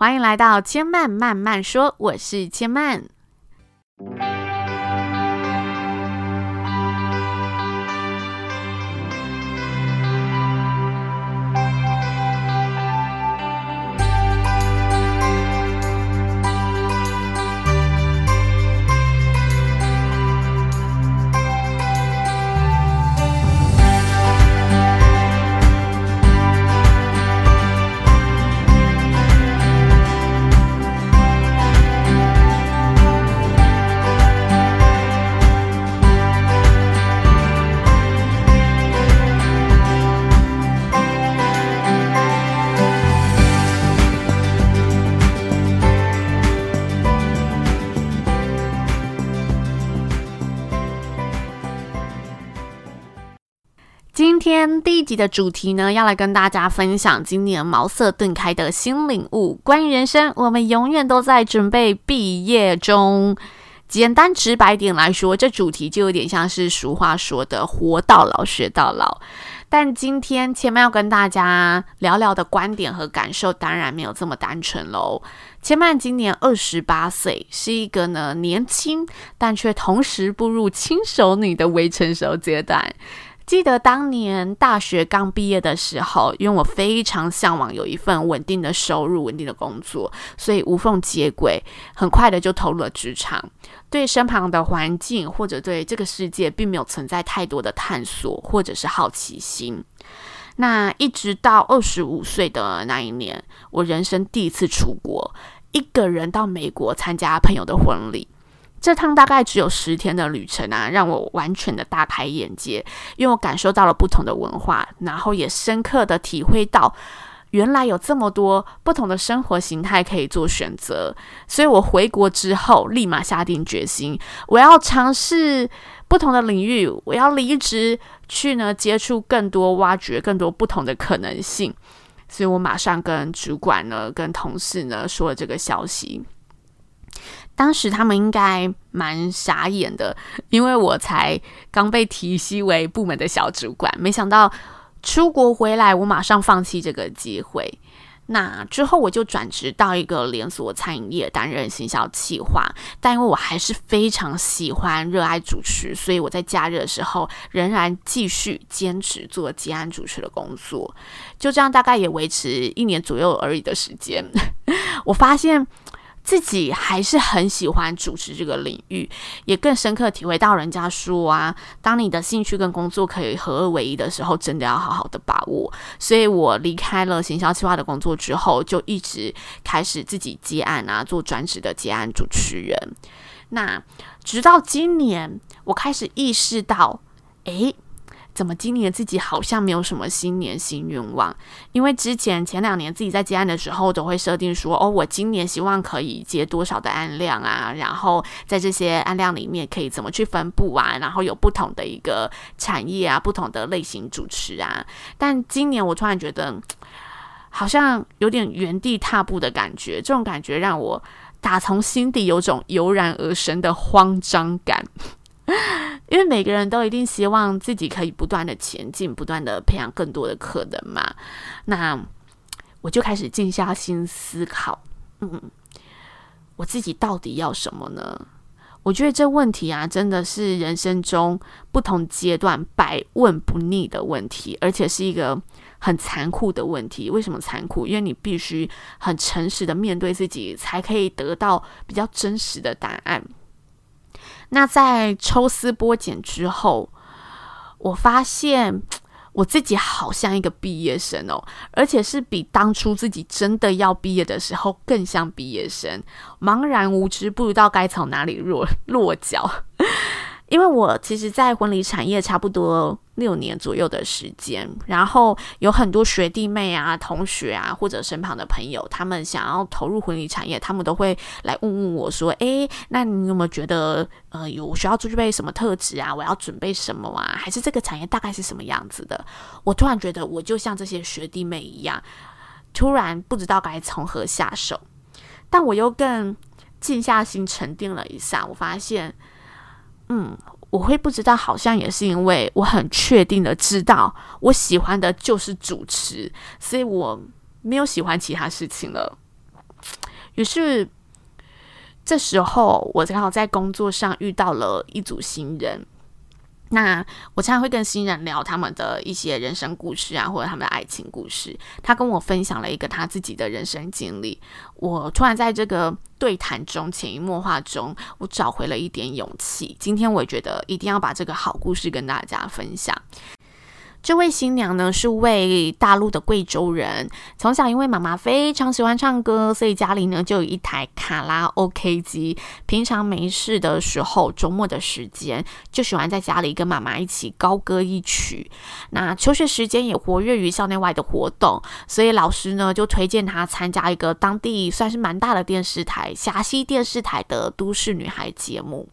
欢迎来到千曼慢慢说，我是千曼。今天第一集的主题呢，要来跟大家分享今年茅塞顿开的新领悟。关于人生，我们永远都在准备毕业中。简单直白点来说，这主题就有点像是俗话说的“活到老，学到老”。但今天千曼要跟大家聊聊的观点和感受，当然没有这么单纯喽。千曼今年二十八岁，是一个呢年轻，但却同时步入轻熟女的微成熟阶段。记得当年大学刚毕业的时候，因为我非常向往有一份稳定的收入、稳定的工作，所以无缝接轨，很快的就投入了职场。对身旁的环境或者对这个世界，并没有存在太多的探索或者是好奇心。那一直到二十五岁的那一年，我人生第一次出国，一个人到美国参加朋友的婚礼。这趟大概只有十天的旅程啊，让我完全的大开眼界，因为我感受到了不同的文化，然后也深刻的体会到，原来有这么多不同的生活形态可以做选择。所以我回国之后，立马下定决心，我要尝试不同的领域，我要离职去呢，接触更多，挖掘更多不同的可能性。所以我马上跟主管呢，跟同事呢说了这个消息。当时他们应该蛮傻眼的，因为我才刚被提携为部门的小主管，没想到出国回来，我马上放弃这个机会。那之后我就转职到一个连锁餐饮业担任行销企划，但因为我还是非常喜欢、热爱主持，所以我在假日的时候仍然继续坚持做接案主持的工作。就这样，大概也维持一年左右而已的时间。我发现。自己还是很喜欢主持这个领域，也更深刻体会到人家说啊，当你的兴趣跟工作可以合二为一的时候，真的要好好的把握。所以我离开了行销企划的工作之后，就一直开始自己接案啊，做专职的接案主持人。那直到今年，我开始意识到，诶。怎么今年自己好像没有什么新年新愿望？因为之前前两年自己在接案的时候，都会设定说，哦，我今年希望可以接多少的案量啊，然后在这些案量里面可以怎么去分布啊，然后有不同的一个产业啊，不同的类型主持啊。但今年我突然觉得，好像有点原地踏步的感觉，这种感觉让我打从心底有种油然而生的慌张感。因为每个人都一定希望自己可以不断的前进，不断的培养更多的可能嘛。那我就开始静下心思考，嗯，我自己到底要什么呢？我觉得这问题啊，真的是人生中不同阶段百问不腻的问题，而且是一个很残酷的问题。为什么残酷？因为你必须很诚实的面对自己，才可以得到比较真实的答案。那在抽丝剥茧之后，我发现我自己好像一个毕业生哦，而且是比当初自己真的要毕业的时候更像毕业生，茫然无知，不知道该从哪里落落脚。因为我其实，在婚礼产业差不多六年左右的时间，然后有很多学弟妹啊、同学啊，或者身旁的朋友，他们想要投入婚礼产业，他们都会来问问我说：“诶，那你有没有觉得，呃，有需要具备什么特质啊？我要准备什么啊？还是这个产业大概是什么样子的？”我突然觉得，我就像这些学弟妹一样，突然不知道该从何下手，但我又更静下心沉淀了一下，我发现。嗯，我会不知道，好像也是因为我很确定的知道我喜欢的就是主持，所以我没有喜欢其他事情了。于是这时候我刚好在工作上遇到了一组新人。那我常常会跟新人聊他们的一些人生故事啊，或者他们的爱情故事。他跟我分享了一个他自己的人生经历，我突然在这个对谈中潜移默化中，我找回了一点勇气。今天我也觉得一定要把这个好故事跟大家分享。这位新娘呢，是位大陆的贵州人。从小因为妈妈非常喜欢唱歌，所以家里呢就有一台卡拉 OK 机。平常没事的时候，周末的时间就喜欢在家里跟妈妈一起高歌一曲。那求学时间也活跃于校内外的活动，所以老师呢就推荐她参加一个当地算是蛮大的电视台——陕西电视台的都市女孩节目。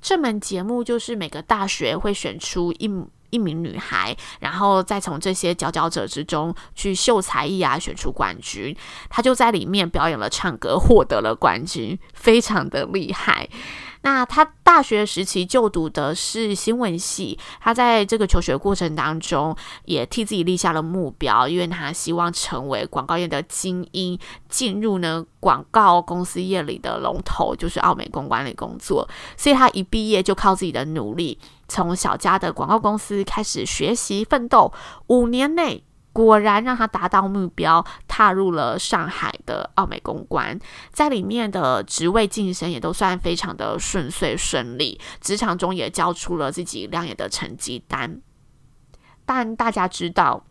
这门节目就是每个大学会选出一一名女孩，然后再从这些佼佼者之中去秀才艺啊，选出冠军。她就在里面表演了唱歌，获得了冠军，非常的厉害。那他大学时期就读的是新闻系，他在这个求学过程当中也替自己立下了目标，因为他希望成为广告业的精英，进入呢广告公司业里的龙头，就是奥美公关的工作。所以他一毕业就靠自己的努力，从小家的广告公司开始学习奋斗，五年内。果然让他达到目标，踏入了上海的奥美公关，在里面的职位晋升也都算非常的顺遂顺利，职场中也交出了自己亮眼的成绩单。但大家知道，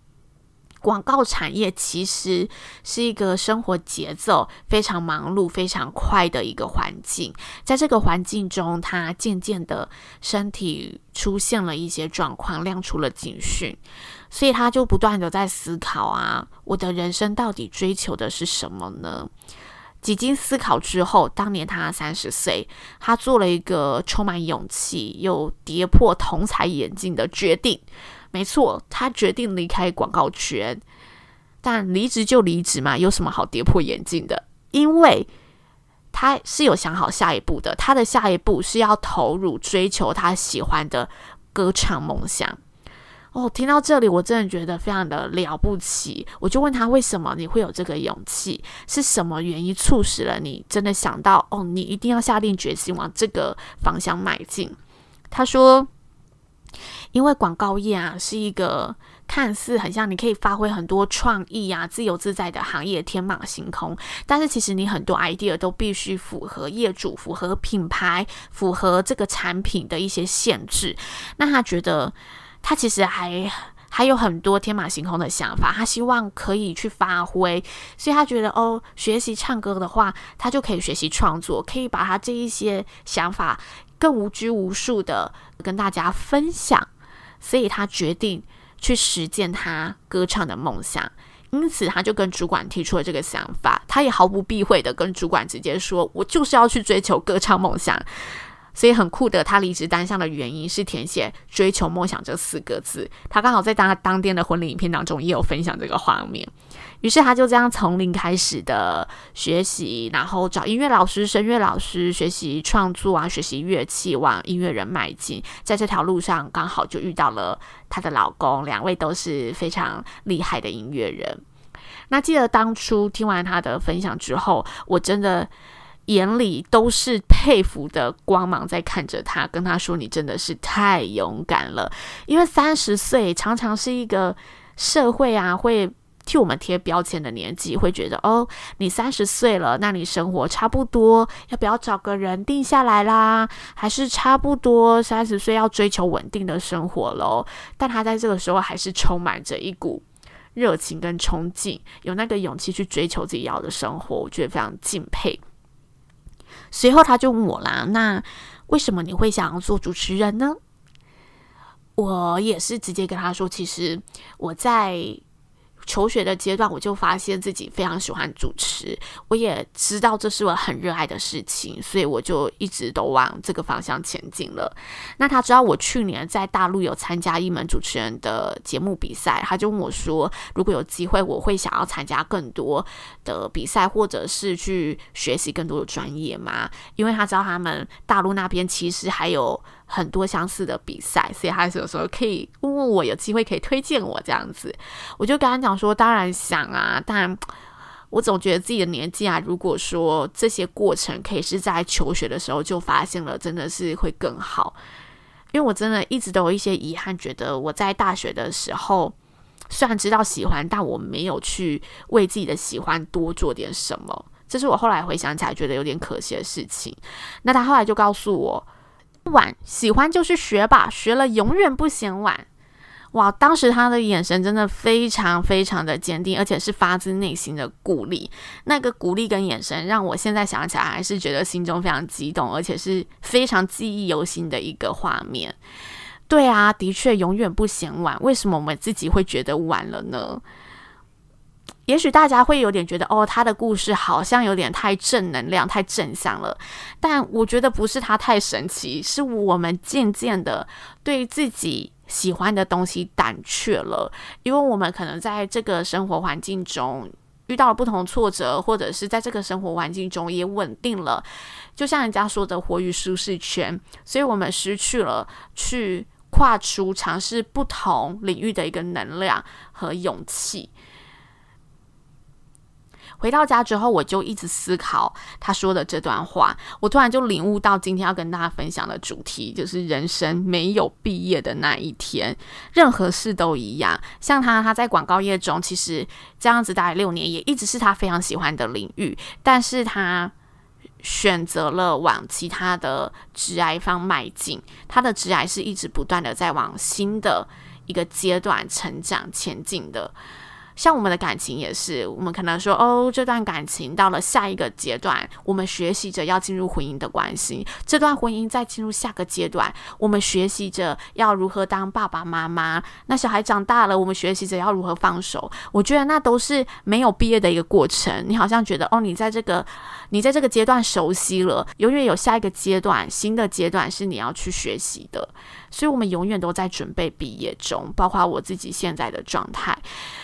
广告产业其实是一个生活节奏非常忙碌、非常快的一个环境，在这个环境中，他渐渐的身体出现了一些状况，亮出了警讯。所以他就不断的在思考啊，我的人生到底追求的是什么呢？几经思考之后，当年他三十岁，他做了一个充满勇气又跌破同侪眼镜的决定。没错，他决定离开广告圈。但离职就离职嘛，有什么好跌破眼镜的？因为他是有想好下一步的，他的下一步是要投入追求他喜欢的歌唱梦想。哦，听到这里，我真的觉得非常的了不起。我就问他，为什么你会有这个勇气？是什么原因促使了你真的想到，哦，你一定要下定决心往这个方向迈进？他说，因为广告业啊，是一个看似很像你可以发挥很多创意啊、自由自在的行业，天马行空。但是其实你很多 idea 都必须符合业主、符合品牌、符合这个产品的一些限制。那他觉得。他其实还还有很多天马行空的想法，他希望可以去发挥，所以他觉得哦，学习唱歌的话，他就可以学习创作，可以把他这一些想法更无拘无束的跟大家分享，所以他决定去实践他歌唱的梦想，因此他就跟主管提出了这个想法，他也毫不避讳的跟主管直接说：“我就是要去追求歌唱梦想。”所以很酷的，他离职单上的原因是填写“追求梦想”这四个字。他刚好在当当天的婚礼影片当中也有分享这个画面。于是他就这样从零开始的学习，然后找音乐老师、声乐老师学习创作啊，学习乐器，往音乐人迈进。在这条路上，刚好就遇到了她的老公，两位都是非常厉害的音乐人。那记得当初听完他的分享之后，我真的。眼里都是佩服的光芒，在看着他，跟他说：“你真的是太勇敢了。”因为三十岁常常是一个社会啊会替我们贴标签的年纪，会觉得哦，你三十岁了，那你生活差不多，要不要找个人定下来啦？还是差不多三十岁要追求稳定的生活喽？但他在这个时候还是充满着一股热情跟冲劲，有那个勇气去追求自己要的生活，我觉得非常敬佩。随后他就问我啦，那为什么你会想要做主持人呢？我也是直接跟他说，其实我在。求学的阶段，我就发现自己非常喜欢主持，我也知道这是我很热爱的事情，所以我就一直都往这个方向前进了。那他知道我去年在大陆有参加一门主持人的节目比赛，他就问我说，如果有机会，我会想要参加更多的比赛，或者是去学习更多的专业吗？因为他知道他们大陆那边其实还有。很多相似的比赛，所以他有时候可以问问我，有机会可以推荐我这样子，我就跟他讲说，当然想啊，但我总觉得自己的年纪啊，如果说这些过程可以是在求学的时候就发现了，真的是会更好。因为我真的一直都有一些遗憾，觉得我在大学的时候虽然知道喜欢，但我没有去为自己的喜欢多做点什么。这是我后来回想起来觉得有点可惜的事情。那他后来就告诉我，晚喜欢就是学吧，学了永远不嫌晚。哇！当时他的眼神真的非常非常的坚定，而且是发自内心的鼓励。那个鼓励跟眼神，让我现在想起来还是觉得心中非常激动，而且是非常记忆犹新的一个画面。对啊，的确永远不嫌晚。为什么我们自己会觉得晚了呢？也许大家会有点觉得，哦，他的故事好像有点太正能量、太正向了。但我觉得不是他太神奇，是我们渐渐的对自己。喜欢的东西胆怯了，因为我们可能在这个生活环境中遇到了不同挫折，或者是在这个生活环境中也稳定了，就像人家说的“活于舒适圈”，所以我们失去了去跨出、尝试不同领域的一个能量和勇气。回到家之后，我就一直思考他说的这段话。我突然就领悟到，今天要跟大家分享的主题就是人生没有毕业的那一天，任何事都一样。像他，他在广告业中，其实这样子大概六年，也一直是他非常喜欢的领域，但是他选择了往其他的职涯方迈进。他的职涯是一直不断的在往新的一个阶段成长前进的。像我们的感情也是，我们可能说哦，这段感情到了下一个阶段，我们学习着要进入婚姻的关系。这段婚姻再进入下个阶段，我们学习着要如何当爸爸妈妈。那小孩长大了，我们学习着要如何放手。我觉得那都是没有毕业的一个过程。你好像觉得哦，你在这个你在这个阶段熟悉了，永远有下一个阶段，新的阶段是你要去学习的。所以，我们永远都在准备毕业中，包括我自己现在的状态。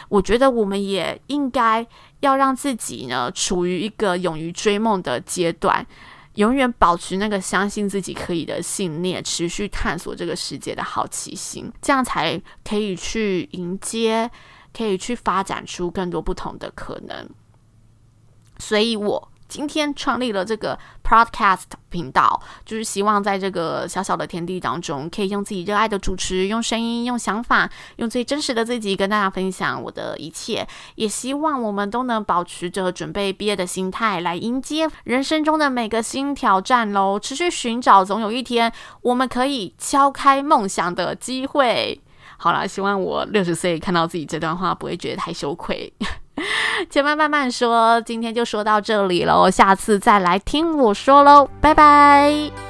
我觉得我们也应该要让自己呢，处于一个勇于追梦的阶段，永远保持那个相信自己可以的信念，持续探索这个世界的好奇心，这样才可以去迎接，可以去发展出更多不同的可能。所以我。今天创立了这个 Podcast 频道，就是希望在这个小小的天地当中，可以用自己热爱的主持，用声音，用想法，用最真实的自己跟大家分享我的一切。也希望我们都能保持着准备毕业的心态，来迎接人生中的每个新挑战喽！持续寻找，总有一天我们可以敲开梦想的机会。好了，希望我六十岁看到自己这段话，不会觉得太羞愧。千嫚慢慢说，今天就说到这里喽，下次再来听我说喽，拜拜。